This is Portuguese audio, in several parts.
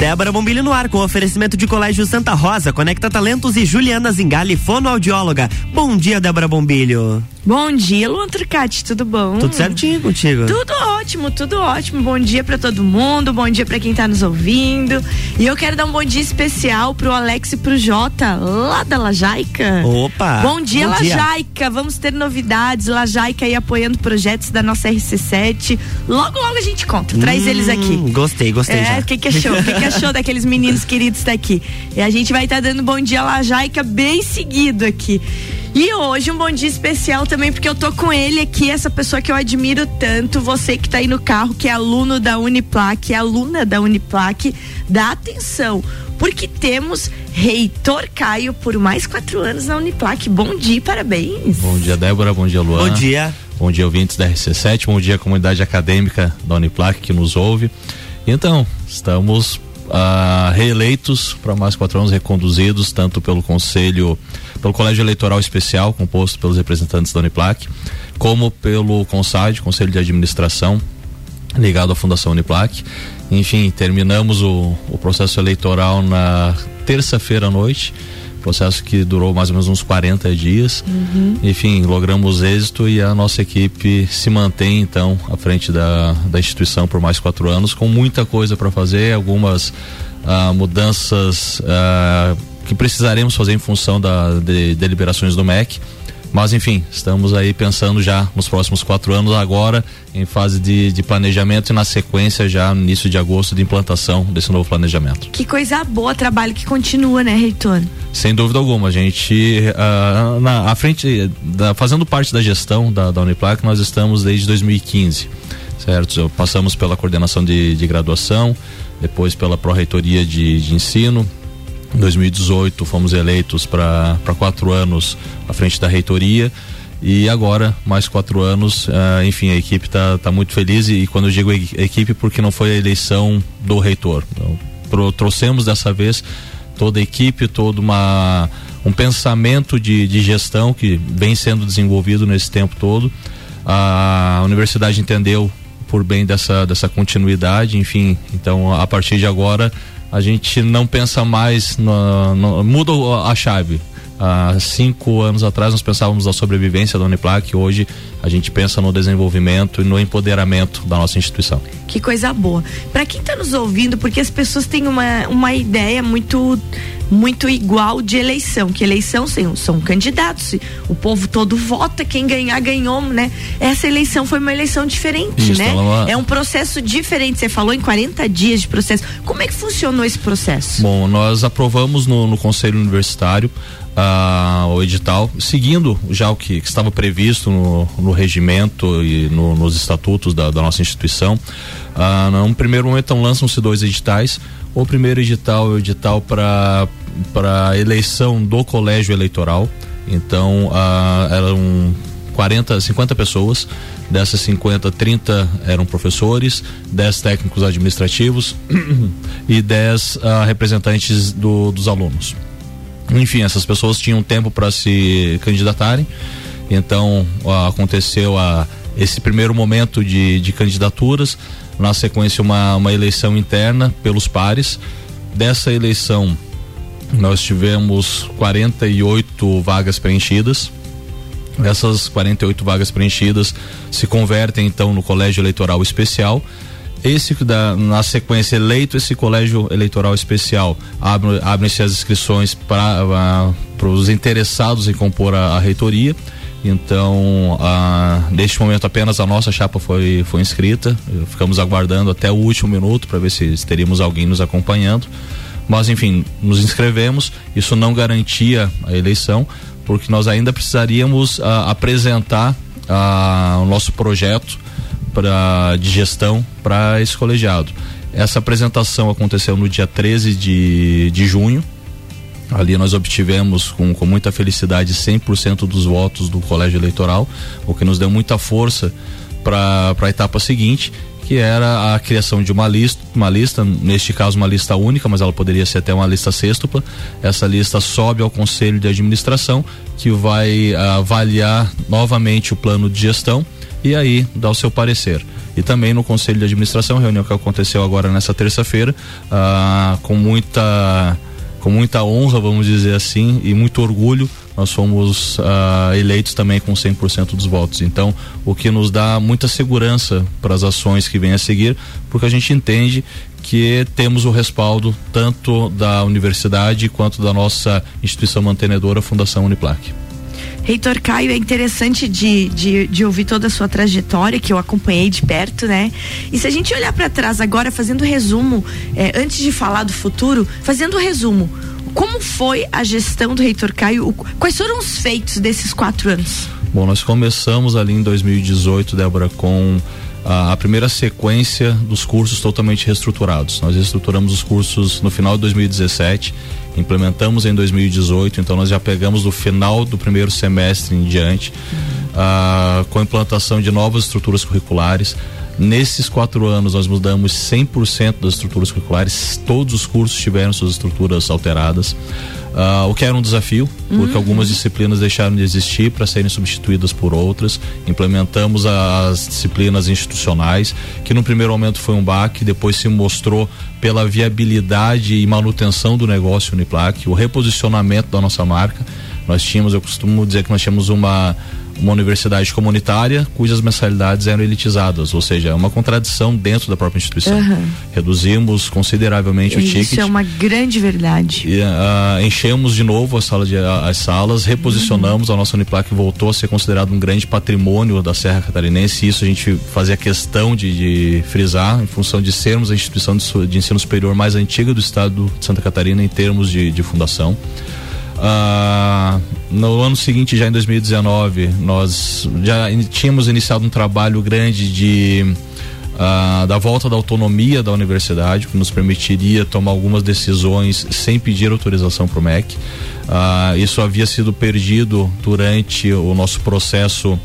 Débora Bombilho no ar com oferecimento de Colégio Santa Rosa, Conecta Talentos e Juliana Zingali, fonoaudióloga. Bom dia, Débora Bombilho. Bom dia, Luan Trucati, tudo bom? Tudo certinho contigo? Tudo ótimo, tudo ótimo. Bom dia para todo mundo, bom dia para quem tá nos ouvindo. E eu quero dar um bom dia especial pro Alex e pro Jota, lá da Lajaica. Opa! Bom dia, bom Lajaica. Dia. Vamos ter novidades. Lajaica aí apoiando projetos da nossa RC7. Logo, logo a gente conta. Traz hum, eles aqui. Gostei, gostei. É, o que, que achou? O que, que achou daqueles meninos queridos daqui? E a gente vai estar tá dando bom dia Lajaica bem seguido aqui. E hoje um bom dia especial também, porque eu tô com ele aqui, essa pessoa que eu admiro tanto, você que tá aí no carro, que é aluno da Uniplac, é aluna da Uniplac, dá atenção, porque temos Reitor Caio por mais quatro anos na Uniplac. Bom dia, parabéns. Bom dia, Débora, bom dia, Luan. Bom dia. Bom dia, ouvintes da RC7, bom dia, comunidade acadêmica da Uniplac que nos ouve. Então, estamos uh, reeleitos para mais quatro anos, reconduzidos tanto pelo Conselho pelo Colégio Eleitoral Especial, composto pelos representantes da Uniplac, como pelo CONSAD, Conselho de Administração, ligado à Fundação Uniplac. Enfim, terminamos o, o processo eleitoral na terça-feira à noite processo que durou mais ou menos uns 40 dias. Uhum. Enfim, logramos êxito e a nossa equipe se mantém então à frente da, da instituição por mais quatro anos, com muita coisa para fazer, algumas ah, mudanças ah, que precisaremos fazer em função da de, deliberações do MEC. Mas enfim, estamos aí pensando já nos próximos quatro anos, agora em fase de, de planejamento e na sequência já no início de agosto de implantação desse novo planejamento. Que coisa boa, trabalho que continua, né, reitor? Sem dúvida alguma, a gente uh, na à frente, da, fazendo parte da gestão da, da Uniplac, nós estamos desde 2015, certo? Passamos pela coordenação de, de graduação, depois pela pró-reitoria de, de ensino, em 2018 fomos eleitos para quatro anos à frente da reitoria e agora mais quatro anos, uh, enfim, a equipe está tá muito feliz e, e, quando eu digo equipe porque não foi a eleição do reitor. Então, pro, trouxemos dessa vez toda a equipe, todo uma, um pensamento de, de gestão que vem sendo desenvolvido nesse tempo todo. A universidade entendeu por bem dessa, dessa continuidade, enfim, então a partir de agora a gente não pensa mais, no, no, muda a chave. Há cinco anos atrás nós pensávamos na sobrevivência da Uniplac, hoje a gente pensa no desenvolvimento e no empoderamento da nossa instituição. Que coisa boa. Para quem está nos ouvindo, porque as pessoas têm uma, uma ideia muito muito igual de eleição, que eleição são, são candidatos, o povo todo vota, quem ganhar ganhou, né? Essa eleição foi uma eleição diferente, Isso, né? É um processo diferente. Você falou em 40 dias de processo. Como é que funcionou esse processo? Bom, nós aprovamos no, no Conselho Universitário uh, o edital, seguindo já o que, que estava previsto no, no regimento e no, nos estatutos da, da nossa instituição. Uh, num primeiro momento, então, lançam-se dois editais. O primeiro edital é o edital para eleição do colégio eleitoral. Então, uh, eram 40, 50 pessoas. Dessas 50, 30 eram professores, 10 técnicos administrativos e 10 uh, ah, representantes do, dos alunos. Enfim, essas pessoas tinham tempo para se candidatarem. Então, aconteceu a, esse primeiro momento de, de candidaturas. Na sequência, uma, uma eleição interna pelos pares. Dessa eleição, nós tivemos 48 vagas preenchidas. Essas 48 vagas preenchidas se convertem então no colégio eleitoral especial. Esse da, na sequência eleito esse colégio eleitoral especial abre, abrem-se as inscrições para os interessados em compor a, a reitoria. Então, ah, neste momento apenas a nossa chapa foi, foi inscrita. Ficamos aguardando até o último minuto para ver se teríamos alguém nos acompanhando. Mas, enfim, nos inscrevemos. Isso não garantia a eleição, porque nós ainda precisaríamos uh, apresentar o nosso projeto pra, de gestão para esse colegiado. Essa apresentação aconteceu no dia 13 de, de junho. Ali nós obtivemos com, com muita felicidade 100% dos votos do colégio eleitoral, o que nos deu muita força para a etapa seguinte que era a criação de uma lista, uma lista, neste caso uma lista única, mas ela poderia ser até uma lista sextupla. Essa lista sobe ao conselho de administração, que vai uh, avaliar novamente o plano de gestão e aí dar o seu parecer. E também no conselho de administração, reunião que aconteceu agora nessa terça-feira, uh, com muita com muita honra, vamos dizer assim, e muito orgulho, nós fomos uh, eleitos também com 100% dos votos. Então, o que nos dá muita segurança para as ações que vêm a seguir, porque a gente entende que temos o respaldo tanto da universidade quanto da nossa instituição mantenedora, Fundação Uniplac. Reitor Caio, é interessante de, de, de, ouvir toda a sua trajetória, que eu acompanhei de perto, né? E se a gente olhar para trás agora, fazendo resumo, é, antes de falar do futuro, fazendo resumo, como foi a gestão do Reitor Caio? Quais foram os feitos desses quatro anos? Bom, nós começamos ali em 2018, Débora, com a, a, primeira sequência dos cursos totalmente reestruturados. Nós reestruturamos os cursos no final de 2017 implementamos em 2018, então nós já pegamos do final do primeiro semestre em diante, uhum. com a implantação de novas estruturas curriculares. Nesses quatro anos, nós mudamos 100% das estruturas curriculares, todos os cursos tiveram suas estruturas alteradas. Uh, o que era um desafio, porque uhum. algumas disciplinas deixaram de existir para serem substituídas por outras. Implementamos as disciplinas institucionais, que no primeiro momento foi um baque, depois se mostrou pela viabilidade e manutenção do negócio Uniplac, o reposicionamento da nossa marca. Nós tínhamos, eu costumo dizer que nós tínhamos uma uma universidade comunitária cujas mensalidades eram elitizadas, ou seja, é uma contradição dentro da própria instituição. Uhum. Reduzimos consideravelmente Isso o ticket. Isso é uma grande verdade. E, uh, enchemos de novo a sala de, as salas, reposicionamos, uhum. a nossa Uniplac voltou a ser considerado um grande patrimônio da Serra Catarinense, isso a gente fazia questão de, de frisar, em função de sermos a instituição de, de, ensino superior mais antiga do estado de Santa Catarina em termos de, de fundação. Uh, no ano seguinte, já em 2019, nós já in, tínhamos iniciado um trabalho grande de uh, da volta da autonomia da universidade, que nos permitiria tomar algumas decisões sem pedir autorização para o MEC. Uh, isso havia sido perdido durante o nosso processo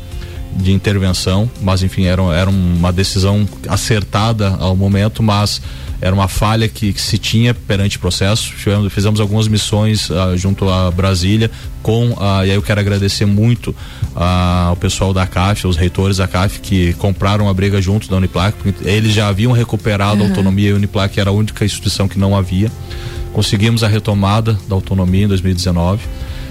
de intervenção, mas enfim, era, era uma decisão acertada ao momento, mas era uma falha que, que se tinha perante o processo. Fizemos, fizemos algumas missões uh, junto a Brasília com, uh, e aí eu quero agradecer muito uh, ao pessoal da CAF, os reitores da CAF que compraram a briga junto da Uniplac, porque eles já haviam recuperado uhum. a autonomia e a Uniplac era a única instituição que não havia. Conseguimos a retomada da autonomia em 2019.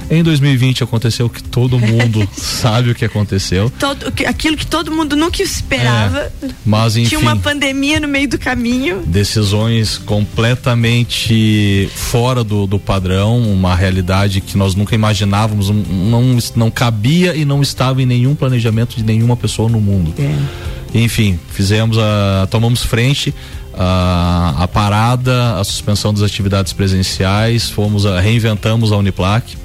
Em 2020 aconteceu o que todo mundo sabe o que aconteceu. Todo, aquilo que todo mundo nunca esperava. É, mas enfim. Tinha uma pandemia no meio do caminho. Decisões completamente fora do, do padrão, uma realidade que nós nunca imaginávamos, não, não cabia e não estava em nenhum planejamento de nenhuma pessoa no mundo. É. Enfim, fizemos a. tomamos frente. A, a parada, a suspensão das atividades presenciais, fomos a, reinventamos a Uniplac,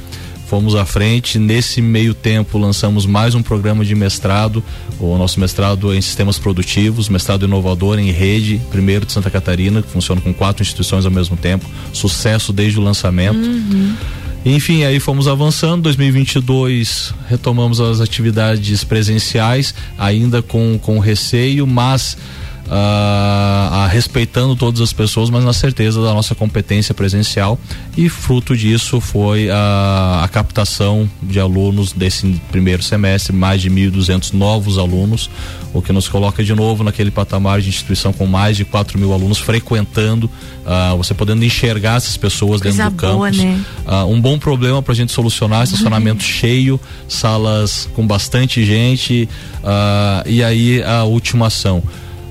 fomos à frente. Nesse meio tempo, lançamos mais um programa de mestrado, o nosso mestrado em sistemas produtivos, mestrado inovador em rede, primeiro de Santa Catarina, que funciona com quatro instituições ao mesmo tempo. Sucesso desde o lançamento. Uhum. Enfim, aí fomos avançando. 2022 retomamos as atividades presenciais, ainda com, com receio, mas uh, respeitando todas as pessoas, mas na certeza da nossa competência presencial. E fruto disso foi a, a captação de alunos desse primeiro semestre, mais de 1.200 novos alunos, o que nos coloca de novo naquele patamar de instituição com mais de 4 mil alunos frequentando, uh, você podendo enxergar essas pessoas Coisa dentro do boa, campus. Né? Uh, um bom problema para a gente solucionar, estacionamento cheio, salas com bastante gente, uh, e aí a última ação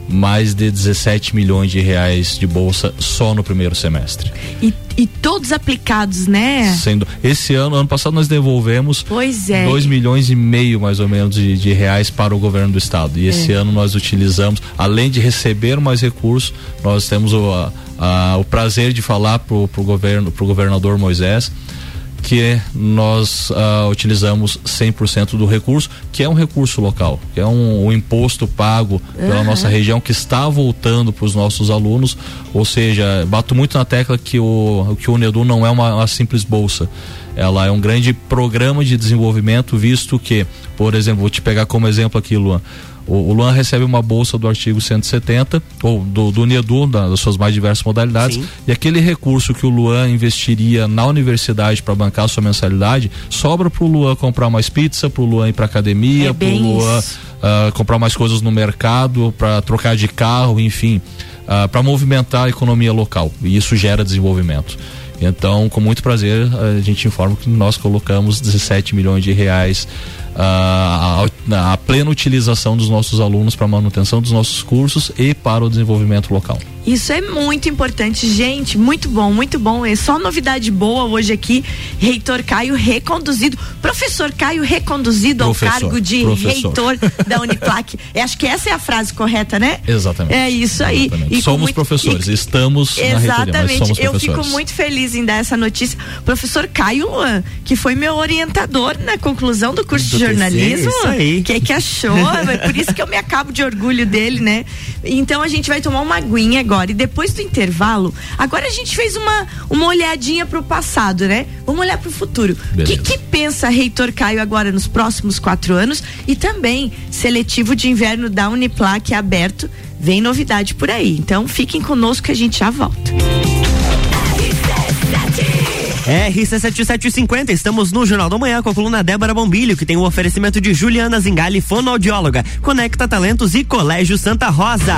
mais de 17 milhões de reais de bolsa só no primeiro semestre. E, e todos aplicados, né? Sendo esse ano, ano passado nós devolvemos pois é. 2 milhões e meio mais ou menos de, de reais para o governo do estado. E é. esse ano nós utilizamos, além de receber mais recursos, nós temos o, a, a, o prazer de falar pro, pro governo, pro governador Moisés que nós uh, utilizamos 100% do recurso, que é um recurso local, que é um, um imposto pago pela uhum. nossa região que está voltando para os nossos alunos. Ou seja, bato muito na tecla que o, que o Unedu não é uma, uma simples bolsa. Ela é um grande programa de desenvolvimento, visto que, por exemplo, vou te pegar como exemplo aqui, Luan O, o Luan recebe uma bolsa do artigo 170, ou do, do NEDU, da, das suas mais diversas modalidades, Sim. e aquele recurso que o Luan investiria na universidade para bancar a sua mensalidade, sobra para o Luan comprar mais pizza, para o Luan ir para academia, é para o Luan uh, comprar mais coisas no mercado, para trocar de carro, enfim, uh, ah, para movimentar a economia local. E isso gera desenvolvimento. Então, com muito prazer, a gente informa que nós colocamos 17 milhões de reais a, a, a plena utilização dos nossos alunos para manutenção dos nossos cursos e para o desenvolvimento local. Isso é muito importante, gente. Muito bom, muito bom. É só novidade boa hoje aqui. Reitor Caio reconduzido. Professor Caio reconduzido professor, ao cargo de professor. reitor da Uniplac. Eu acho que essa é a frase correta, né? Exatamente. É isso aí. E somos muito, professores, e, estamos Exatamente. Na reitoria, somos Eu fico muito feliz em dar essa notícia. Professor Caio que foi meu orientador na conclusão do curso do de jornalismo. Aí. Que que achou? é por isso que eu me acabo de orgulho dele, né? Então a gente vai tomar uma aguinha agora agora. E depois do intervalo, agora a gente fez uma, uma olhadinha pro passado, né? Vamos olhar pro futuro. O que, que pensa Reitor Caio agora nos próximos quatro anos? E também seletivo de inverno da Uniplac aberto. Vem novidade por aí. Então fiquem conosco que a gente já volta. RC7750, estamos no Jornal da Manhã com a coluna Débora Bombilho, que tem o um oferecimento de Juliana Zingali, fonoaudióloga, Conecta Talentos e Colégio Santa Rosa.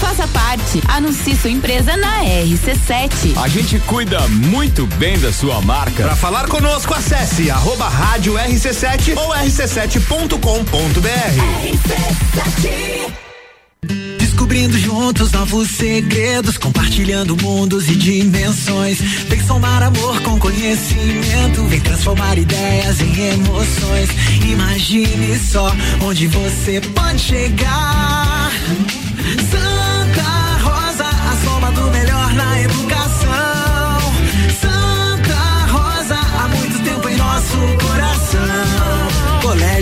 Faça parte. Anuncie sua empresa na RC7. A gente cuida muito bem da sua marca. Para falar conosco, acesse arroba rádio RC7 ou rc7.com.br. RC7 Descobrindo juntos novos segredos, compartilhando mundos e dimensões. Vem somar amor com conhecimento, vem transformar ideias em emoções. Imagine só onde você pode chegar. Santa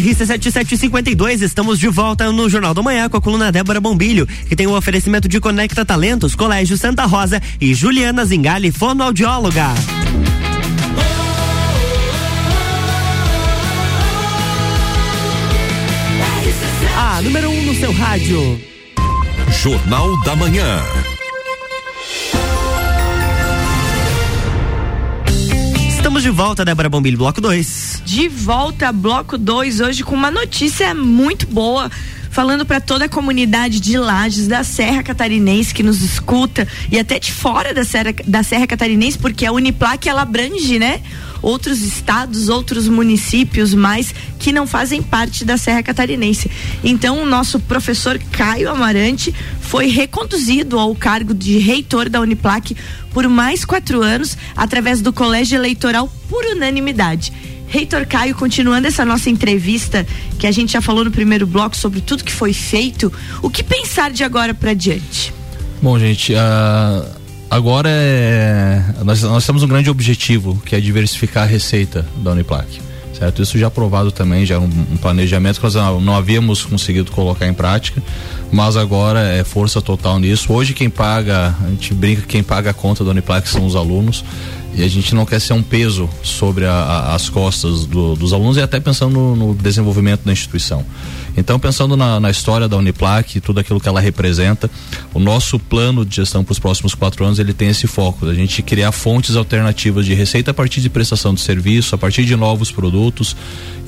RC7752, estamos de volta no Jornal da Manhã com a coluna Débora Bombilho, que tem o um oferecimento de Conecta Talentos, Colégio Santa Rosa e Juliana Zingali, fonoaudióloga. A número 1 um no seu rádio. Jornal da Manhã. Estamos de volta, Débora Bombilho, bloco 2. De volta, bloco 2, hoje com uma notícia muito boa falando para toda a comunidade de Lages, da Serra Catarinense que nos escuta e até de fora da Serra, da Serra Catarinense, porque a Uniplac ela abrange, né? Outros estados, outros municípios, mais que não fazem parte da Serra Catarinense. Então, o nosso professor Caio Amarante foi reconduzido ao cargo de reitor da Uniplac por mais quatro anos, através do colégio eleitoral por unanimidade. Reitor Caio, continuando essa nossa entrevista, que a gente já falou no primeiro bloco sobre tudo que foi feito, o que pensar de agora para diante? Bom, gente, uh, agora é, nós, nós temos um grande objetivo, que é diversificar a receita da Uniplac. Certo? Isso já aprovado também, já um, um planejamento que nós não, não havíamos conseguido colocar em prática, mas agora é força total nisso. Hoje quem paga, a gente brinca que quem paga a conta da Uniplac são os alunos e a gente não quer ser um peso sobre a, a, as costas do, dos alunos e até pensando no, no, desenvolvimento da instituição. Então, pensando na, na história da Uniplac, tudo aquilo que ela representa, o nosso plano de gestão para os próximos quatro anos ele tem esse foco, a gente criar fontes alternativas de receita a partir de prestação de serviço, a partir de novos produtos,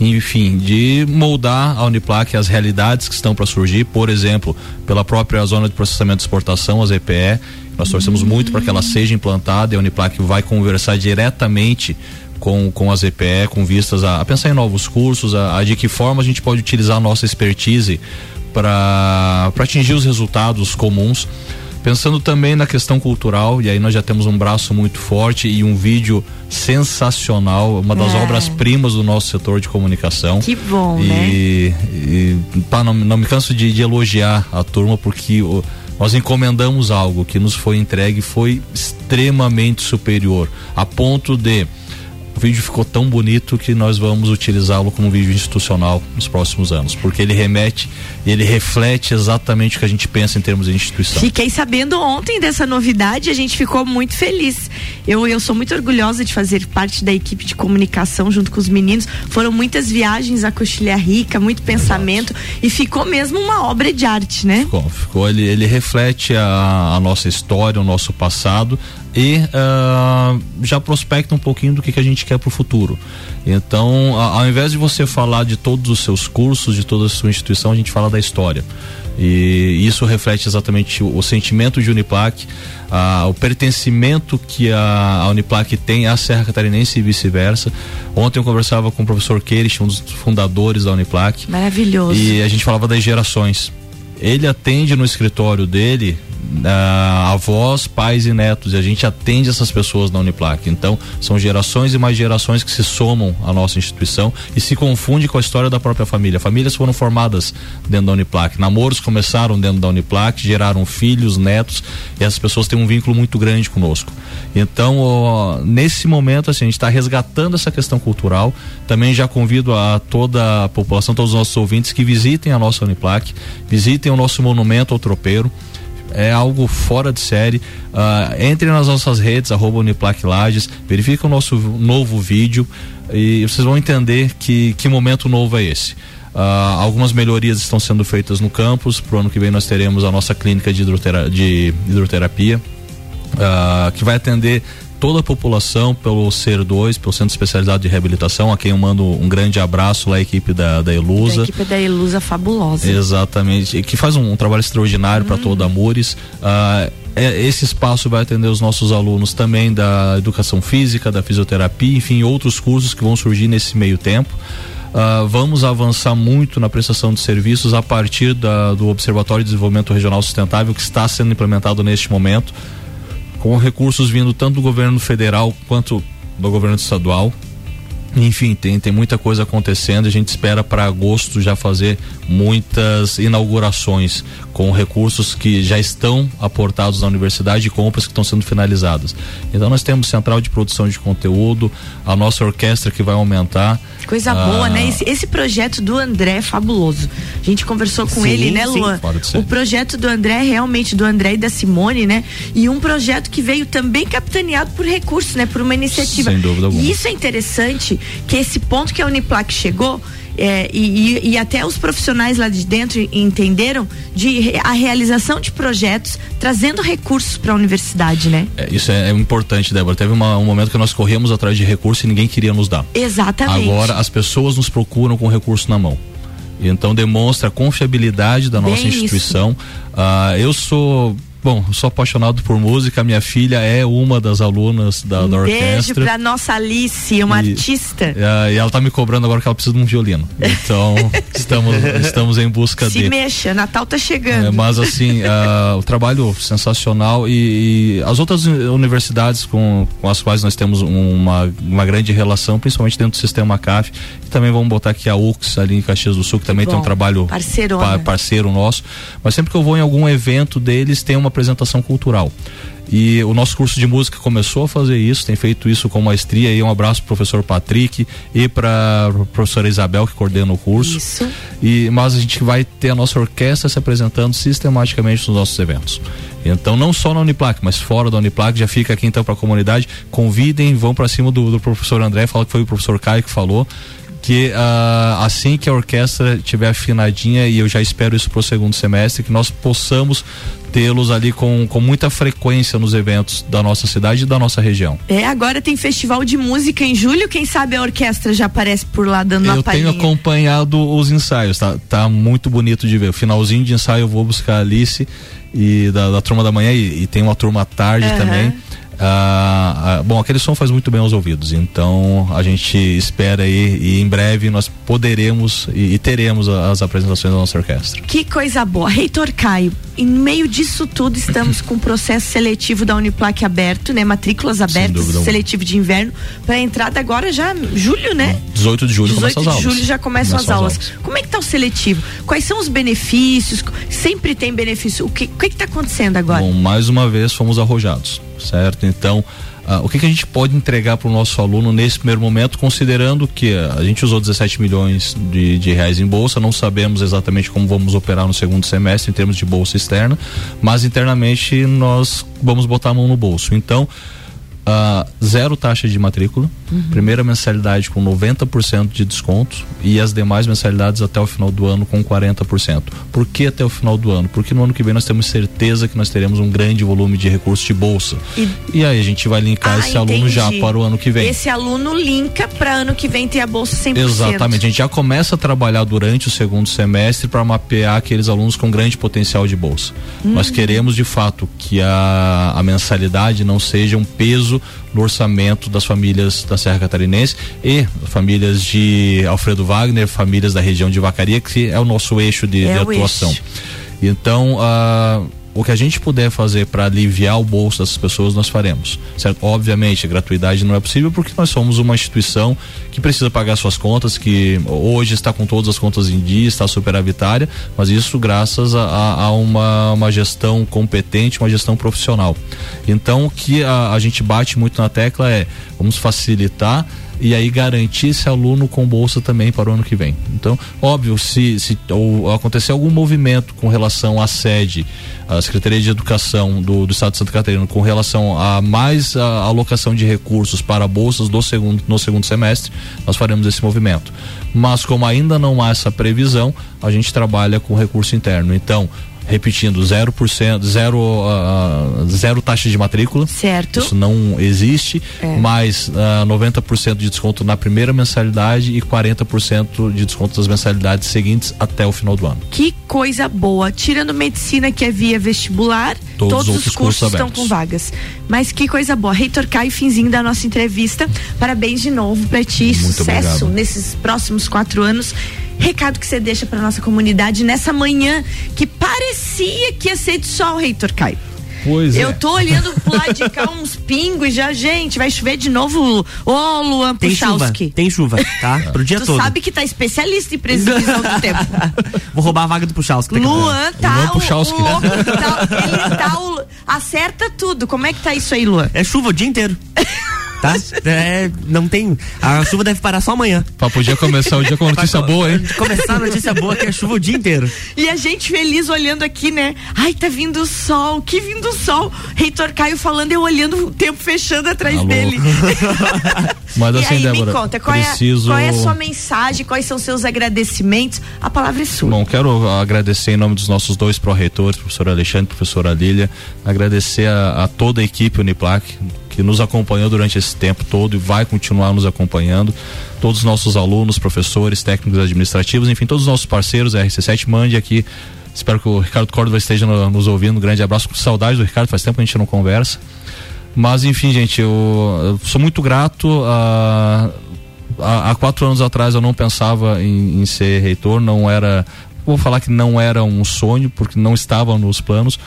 enfim, de moldar a Uniplac às realidades que estão para surgir, por exemplo, pela própria zona de processamento de exportação, a ZPE. Nós torcemos muito para que ela seja implantada e a Uniplac vai conversar diretamente com, com a ZPE, com vistas a, a pensar em novos cursos, a, a, de que forma a gente pode utilizar a nossa expertise para atingir os resultados comuns. Pensando também na questão cultural, e aí nós já temos um braço muito forte e um vídeo sensacional, uma das é. obras-primas do nosso setor de comunicação. Que bom, e, né? E, pá, não, não me canso de, de elogiar a turma, porque o, nós encomendamos algo que nos foi entregue foi extremamente superior, a ponto de o vídeo ficou tão bonito que nós vamos utilizá-lo como vídeo institucional nos próximos anos, porque ele remete, ele reflete exatamente o que a gente pensa em termos de instituição. Fiquei sabendo ontem dessa novidade, a gente ficou muito feliz. Eu, eu sou muito orgulhosa de fazer parte da equipe de comunicação junto com os meninos. Foram muitas viagens à Coxilha Rica, muito pensamento Exato. e ficou mesmo uma obra de arte, né? Ficou, ficou ele, ele reflete a, a nossa história, o nosso passado, e uh, já prospecta um pouquinho do que, que a gente quer para o futuro. Então, a, ao invés de você falar de todos os seus cursos, de toda a sua instituição, a gente fala da história. E isso reflete exatamente o, o sentimento de Uniplac, o pertencimento que a, a, Uniplac tem à Serra Catarinense e vice-versa. Ontem eu conversava com o professor Keirich, um dos fundadores da Uniplac. Maravilhoso. E a gente falava das gerações. Ele atende no escritório dele uh, avós, pais e netos. E a gente atende essas pessoas na Uniplac. Então, são gerações e mais gerações que se somam à nossa instituição e se confunde com a história da própria família. Famílias foram formadas dentro da Uniplac. Namoros começaram dentro da Uniplac, geraram filhos, netos, e essas pessoas têm um vínculo muito grande conosco. Então, nesse momento, assim, a gente está resgatando essa questão cultural. Também já convido a toda a população, todos os nossos ouvintes que visitem a nossa Uniplac, visitem o nosso monumento ao tropeiro é algo fora de série. Uh, entre nas nossas redes, arroba Uniplac Lages, verifique o nosso novo vídeo e vocês vão entender que, que momento novo é esse. Uh, algumas melhorias estão sendo feitas no campus. Para o ano que vem nós teremos a nossa clínica de, hidrotera de hidroterapia, uh, que vai atender toda a população pelo Ser 2, pelo Centro Especializado de Reabilitação, a quem eu mando um grande abraço lá, a equipe da, da Elusa. A equipe da Elusa fabulosa. Exatamente, que faz um, um trabalho extraordinário para toda a Mures. Uh, esse espaço vai atender os nossos alunos também da educação física, da fisioterapia, enfim, outros cursos que vão surgir nesse meio tempo. Uh, vamos avançar muito na prestação de serviços a partir da, do Observatório de Desenvolvimento Regional Sustentável que está sendo implementado neste momento com recursos vindo tanto do governo federal quanto do governo estadual. Enfim, tem, tem muita coisa acontecendo. A gente espera para agosto já fazer muitas inaugurações com recursos que já estão aportados na universidade e compras que estão sendo finalizadas. Então nós temos central de produção de conteúdo, a nossa orquestra que vai aumentar. Coisa ah, boa, né? Esse, esse, projeto do André é fabuloso. A gente conversou com sim, ele, né, Luan? O projeto do André é realmente do André e da Simone, né? E um projeto que veio também capitaneado por recursos, né? Por uma iniciativa. Sem dúvida alguma. E isso é interessante, que esse ponto que a Uniplac chegou, é, e, e, até os profissionais lá de dentro entenderam de a realização de projetos trazendo recursos para a universidade, né? É, isso é, é, importante, Débora. Teve uma, um momento que nós corremos atrás de recursos e ninguém queria nos dar. Exatamente. Agora as pessoas nos procuram com recurso na mão. Então demonstra a confiabilidade da nossa Bem instituição. Uh, eu sou Bom, sou apaixonado por música, minha filha é uma das alunas da, um da orquestra. Beijo pra nossa Alice, uma e, artista. E, e, ela tá me cobrando agora que ela precisa de um violino. Então, estamos, estamos em busca Se de. Se mexa, Natal tá chegando. É, mas assim, uh, o trabalho sensacional e, e, as outras universidades com, com as quais nós temos uma, uma grande relação, principalmente dentro do sistema CAF, e também vamos botar aqui a UX ali em Caxias do Sul, que também Bom, tem um trabalho pa, parceiro nosso. Mas sempre que eu vou em algum evento deles, tem uma apresentação cultural. E o nosso curso de música começou a fazer isso, tem feito isso com maestria. E um abraço pro professor Patrick e para professora Isabel que coordena o curso. Isso. E mas a gente vai ter a nossa orquestra se apresentando sistematicamente nos nossos eventos. Então não só na Uniplac, mas fora da Uniplac já fica aqui então para a comunidade. Convidem, vão para cima do, do professor André, fala que foi o professor Caio que falou que uh, assim que a orquestra tiver afinadinha e eu já espero isso para o segundo semestre que nós possamos tê-los ali com, com muita frequência nos eventos da nossa cidade e da nossa região. É, agora tem festival de música em julho, quem sabe a orquestra já aparece por lá dando eu uma. Eu tenho acompanhado os ensaios, tá, tá muito bonito de ver. O finalzinho de ensaio eu vou buscar a Alice e da, da turma da manhã e, e tem uma turma à tarde uhum. também. Ah, ah, bom, aquele som faz muito bem aos ouvidos, então a gente espera aí e em breve nós poderemos e, e teremos as apresentações da nossa orquestra. Que coisa boa. Reitor Caio, em meio disso tudo estamos com o processo seletivo da Uniplac aberto, né? Matrículas abertas, seletivo de inverno, para entrada agora já julho, né? 18 de julho 18 de julho já começam as aulas. aulas. Como é que tá o seletivo? Quais são os benefícios? Sempre tem benefício. O que o que, que tá acontecendo agora? Bom, mais uma vez fomos arrojados certo? Então, uh, o que, que, a gente pode entregar para o nosso aluno nesse primeiro momento, considerando que a gente usou 17 milhões de, de, reais em bolsa, não sabemos exatamente como vamos operar no segundo semestre em termos de bolsa externa, mas internamente nós vamos botar a mão no bolso. Então, Uh, zero taxa de matrícula, uhum. primeira mensalidade com 90% de desconto e as demais mensalidades até o final do ano com 40%. Por que até o final do ano? Porque no ano que vem nós temos certeza que nós teremos um grande volume de recursos de bolsa. E, e aí a gente vai linkar ah, esse entendi. aluno já para o ano que vem. Esse aluno linka para ano que vem ter a bolsa 100%. Exatamente, a gente já começa a trabalhar durante o segundo semestre para mapear aqueles alunos com grande potencial de bolsa. Uhum. Nós queremos de fato que a, a mensalidade não seja um peso no orçamento das famílias da Serra Catarinense e famílias de Alfredo Wagner, famílias da região de Vacaria, que é o nosso eixo de, é de atuação. Eixo. Então, uh, o que a gente puder fazer para aliviar o bolso dessas pessoas, nós faremos. Certo? Obviamente, a gratuidade não é possível porque nós somos uma instituição que precisa pagar suas contas, que hoje está com todas as contas em dia, está superavitária, mas isso graças a, a uma, uma gestão competente, uma gestão profissional. Então, o que a, a gente bate muito na tecla é vamos facilitar e aí garantir esse aluno com bolsa também para o ano que vem. Então, óbvio, se, se ou acontecer algum movimento com relação à sede, à Secretaria de Educação do, do Estado de Santa Catarina, com relação a mais a alocação de recursos para bolsas do segundo, no segundo semestre, nós faremos esse movimento. Mas como ainda não há essa previsão, a gente trabalha com recurso interno. Então, repetindo, 0%, zero, uh, zero taxa de matrícula. Certo. Isso não existe, é. mais uh, ah, 90% de desconto na primeira mensalidade e 40% de desconto das mensalidades seguintes até o final do ano. Que coisa boa. Tirando medicina que é via vestibular, todos, todos os cursos, estão com vagas. Mas que coisa boa. Reitor Caio, finzinho da nossa entrevista. Parabéns de novo para ti. Muito Sucesso obrigado. nesses próximos quatro anos recado que você deixa para nossa comunidade nessa manhã que parecia que ia ser de sol, Reitor Caio? Pois eu é. tô olhando pro lado de cá uns pingos já, gente, vai chover de novo. Ô, oh, Luan tem Puchalski. Chuva, tem chuva, tá? Pro dia tu todo. Tu sabe que tá especialista em previsão do tempo. Vou roubar a vaga do Puchalski. Luan tá. Luan Puchalski. O, o, tá, ele tá o, acerta tudo. Como é que tá isso aí, Luan? É chuva o dia inteiro. Tá? É, não tem. A chuva deve parar só amanhã. Pra podia começar o dia com notícia boa, hein? Começar a notícia boa que é chuva o dia inteiro. E a gente feliz olhando aqui, né? Ai, tá vindo o sol, que vindo o sol. Reitor Caio falando, eu olhando o tempo fechando atrás tá dele. Mas assim, e aí, Débora, me conta, qual, preciso... é, qual é a sua mensagem, quais são seus agradecimentos? A palavra é sua. Bom, quero agradecer em nome dos nossos dois pró-reitores, professor Alexandre e professora Lília, agradecer a, a toda a equipe Uniplac, que nos acompanhou durante esse tempo todo e vai continuar nos acompanhando. Todos os nossos alunos, professores, técnicos administrativos, enfim, todos os nossos parceiros, a RC7, mande aqui. Espero que o Ricardo Córdova esteja no, nos ouvindo. Um grande abraço, com saudade do Ricardo, faz tempo que a gente não conversa. Mas enfim, gente, eu, eu sou muito grato a, há quatro anos atrás eu não pensava em, em, ser reitor, não era. Vou falar que não era um sonho, porque não estava nos planos,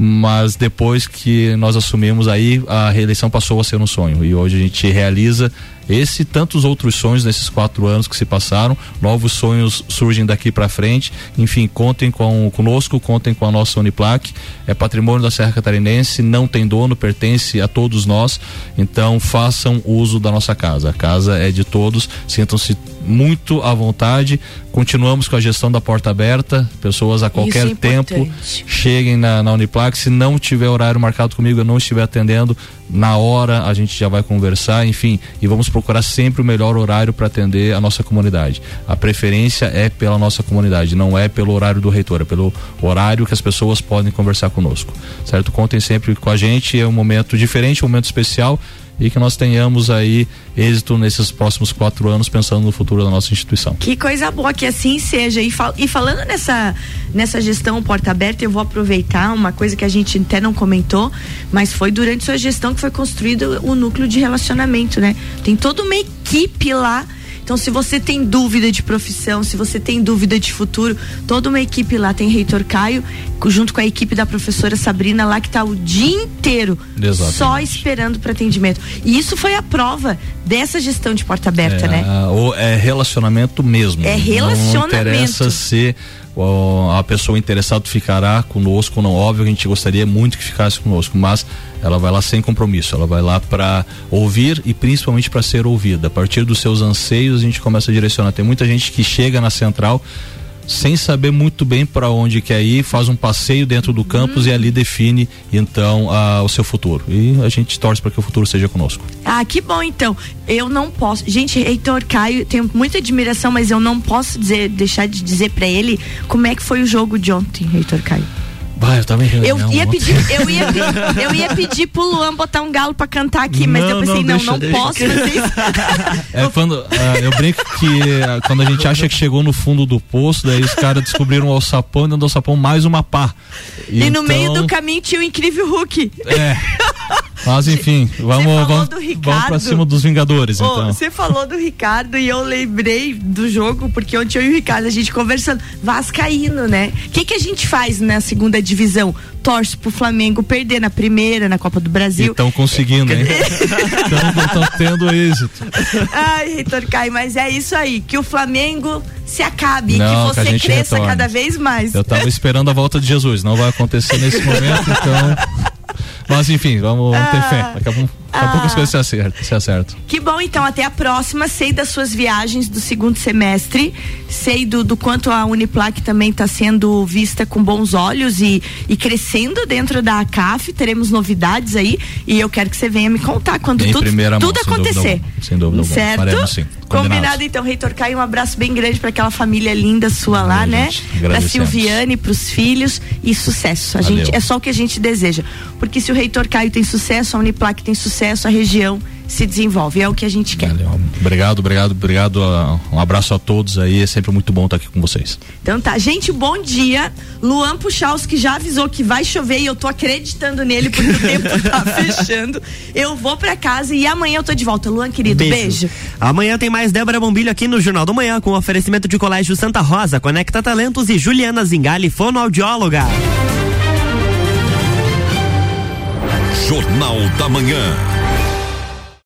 mas depois que nós assumimos aí a reeleição passou a ser um sonho. E hoje a gente realiza esse e tantos outros sonhos nesses quatro anos que se passaram. Novos sonhos surgem daqui para frente. Enfim contem com conosco contem com a nossa Uniplac. É patrimônio da Serra Catarinense não tem dono pertence a todos nós. Então façam uso da nossa casa. A casa é de todos. Sintam-se muito à vontade. Continuamos com a gestão da porta aberta. Pessoas a qualquer é tempo cheguem na, na Uniplac. Se não tiver horário marcado comigo, eu não estiver atendendo, na hora a gente já vai conversar, enfim, e vamos procurar sempre o melhor horário para atender a nossa comunidade. A preferência é pela nossa comunidade, não é pelo horário do reitor, é pelo horário que as pessoas podem conversar conosco. Certo? Contem sempre com a gente, é um momento diferente, um momento especial e que nós tenhamos aí êxito nesses próximos quatro anos pensando no futuro da nossa instituição. Que coisa boa que assim seja. E, fal- e falando nessa, nessa gestão porta aberta, eu vou aproveitar uma coisa que a gente até não comentou, mas foi durante sua gestão que foi construído o núcleo de relacionamento, né? Tem toda uma equipe lá. Então, se você tem dúvida de profissão, se você tem dúvida de futuro, toda uma equipe lá tem reitor Caio, junto com a equipe da professora Sabrina lá que está o dia inteiro Exatamente. só esperando para atendimento. E isso foi a prova dessa gestão de porta aberta, é, né? Ou é relacionamento mesmo. É Não relacionamento. interessa se a pessoa interessada ficará conosco ou não. Óbvio que a gente gostaria muito que ficasse conosco, mas ela vai lá sem compromisso. Ela vai lá para ouvir e principalmente para ser ouvida. A partir dos seus anseios a gente começa a direcionar. Tem muita gente que chega na central sem saber muito bem para onde quer ir, faz um passeio dentro do campus e ali define então a- o seu futuro. E a gente torce para que o futuro seja conosco. Ah, que bom então. Eu não posso. Gente, Heitor Caio, tenho muita admiração, mas eu não posso dizer, deixar de dizer pra ele como é que foi o jogo de ontem, Heitor Caio. Eu tava em Eu ia ontem. pedir, eu ia, eu ia pedir pro Luan botar um galo pra cantar aqui, mas Não, eu pensei, não, não, deixa, não deixa. posso fazer isso. É quando ah, eu brinco que ah, quando a gente acha que chegou no fundo do poço, daí os caras descobriram o alçapão e dentro do alçapão mais uma pá. E no meio Então, do caminho tinha o incrível Hulk. É. Mas enfim, vamos, vamos, vamos pra cima dos Vingadores, então. Você falou do Ricardo e eu lembrei do jogo, porque ontem eu e o Ricardo, a gente conversando, Vascaíno, né? O que, que a gente faz na segunda divisão? Torce pro Flamengo perder na primeira, na Copa do Brasil. Estão conseguindo, hein? Estão tendo êxito. Ai, Reitor Caio, mas é isso aí, que o Flamengo se acabe, Não, que que você gente cresça retorne. cada vez mais. Eu tava esperando a volta de Jesus, não vai acontecer nesse momento, então. Mas enfim, vamos ter fé. Daqui a pouco, daqui a pouco as coisas se acertam. Se acertam. Que bom, então, até a próxima. Sei das suas viagens do segundo semestre, sei do, do quanto a Uniplac também está sendo vista com bons olhos e, e crescendo dentro da ACAF. Teremos novidades aí e eu quero que você venha me contar quando Em tudo, mão, tudo sem dúvida acontecer. alguma. Sem dúvida alguma. Certo? Faremos sim. Combinado, Combinado. então, Reitor Caio, um abraço bem grande para aquela família linda sua lá, Valeu, né? Agradecemos. Silviane, pros filhos e sucesso. A Valeu. gente, é só o que a gente deseja. Porque se o Reitor Caio tem sucesso, a Uniplac tem sucesso, a região se desenvolve. É o que a gente quer. Valeu. Obrigado, obrigado, obrigado. ah, Um abraço a todos aí. É sempre muito bom estar aqui com vocês. Então tá, gente, bom dia. Luan Puchalski já avisou que vai chover e eu tô acreditando nele porque o tempo tá fechando. Eu vou pra casa e amanhã eu tô de volta. Luan, querido, beijo. Amanhã tem mais Débora Bombilho aqui no Jornal da Manhã com oferecimento de Colégio Santa Rosa, Conecta Talentos e Juliana Zingali, fonoaudióloga. Jornal da Manhã.